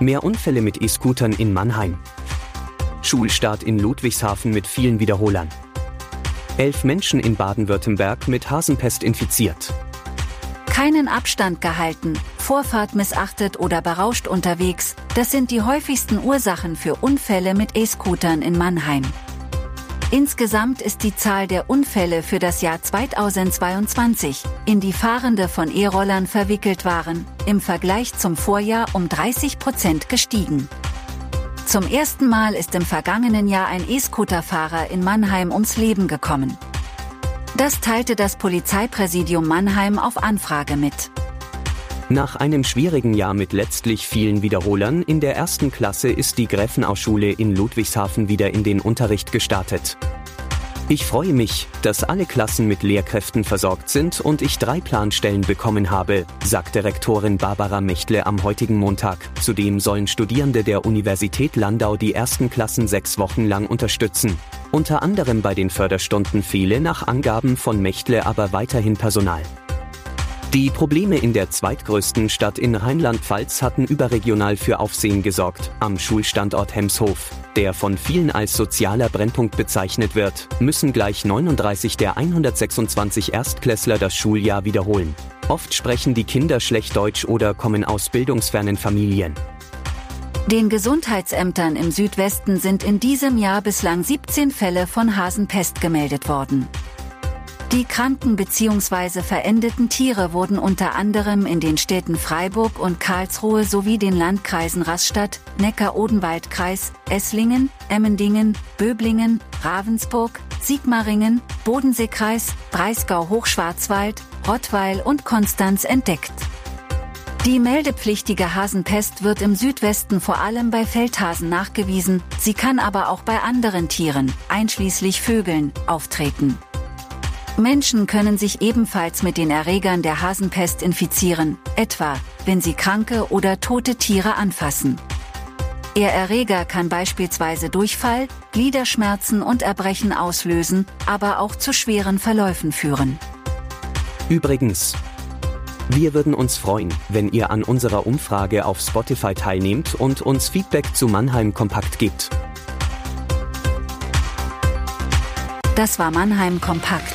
Mehr Unfälle mit E-Scootern in Mannheim. Schulstart in Ludwigshafen mit vielen Wiederholern. Elf Menschen in Baden-Württemberg mit Hasenpest infiziert. Keinen Abstand gehalten, Vorfahrt missachtet oder berauscht unterwegs, das sind die häufigsten Ursachen für Unfälle mit E-Scootern in Mannheim. Insgesamt ist die Zahl der Unfälle für das Jahr 2022, in die Fahrende von E-Rollern verwickelt waren, im Vergleich zum Vorjahr um 30 Prozent gestiegen. Zum ersten Mal ist im vergangenen Jahr ein E-Scooter-Fahrer in Mannheim ums Leben gekommen. Das teilte das Polizeipräsidium Mannheim auf Anfrage mit. Nach einem schwierigen Jahr mit letztlich vielen Wiederholern in der ersten Klasse ist die Gräfenau-Schule in Ludwigshafen wieder in den Unterricht gestartet. Ich freue mich, dass alle Klassen mit Lehrkräften versorgt sind und ich drei Planstellen bekommen habe, sagte Rektorin Barbara Mechtle am heutigen Montag. Zudem sollen Studierende der Universität Landau die ersten Klassen sechs Wochen lang unterstützen. Unter anderem bei den Förderstunden fehle nach Angaben von Mechtle aber weiterhin Personal. Die Probleme in der zweitgrößten Stadt in Rheinland-Pfalz hatten überregional für Aufsehen gesorgt, am Schulstandort Hemshof. Der von vielen als sozialer Brennpunkt bezeichnet wird, müssen gleich 39 der 126 Erstklässler das Schuljahr wiederholen. Oft sprechen die Kinder schlecht Deutsch oder kommen aus bildungsfernen Familien. Den Gesundheitsämtern im Südwesten sind in diesem Jahr bislang 17 Fälle von Hasenpest gemeldet worden. Die kranken bzw. verendeten Tiere wurden unter anderem in den Städten Freiburg und Karlsruhe sowie den Landkreisen Rastatt, Neckar-Odenwald-Kreis, Esslingen, Emmendingen, Böblingen, Ravensburg, Sigmaringen, Bodenseekreis, Breisgau-Hochschwarzwald, Rottweil und Konstanz entdeckt. Die meldepflichtige Hasenpest wird im Südwesten vor allem bei Feldhasen nachgewiesen, sie kann aber auch bei anderen Tieren, einschließlich Vögeln, auftreten. Menschen können sich ebenfalls mit den Erregern der Hasenpest infizieren, etwa wenn sie kranke oder tote Tiere anfassen. Ihr Erreger kann beispielsweise Durchfall, Gliederschmerzen und Erbrechen auslösen, aber auch zu schweren Verläufen führen. Übrigens, wir würden uns freuen, wenn ihr an unserer Umfrage auf Spotify teilnehmt und uns Feedback zu Mannheim Kompakt gibt. Das war Mannheim Kompakt.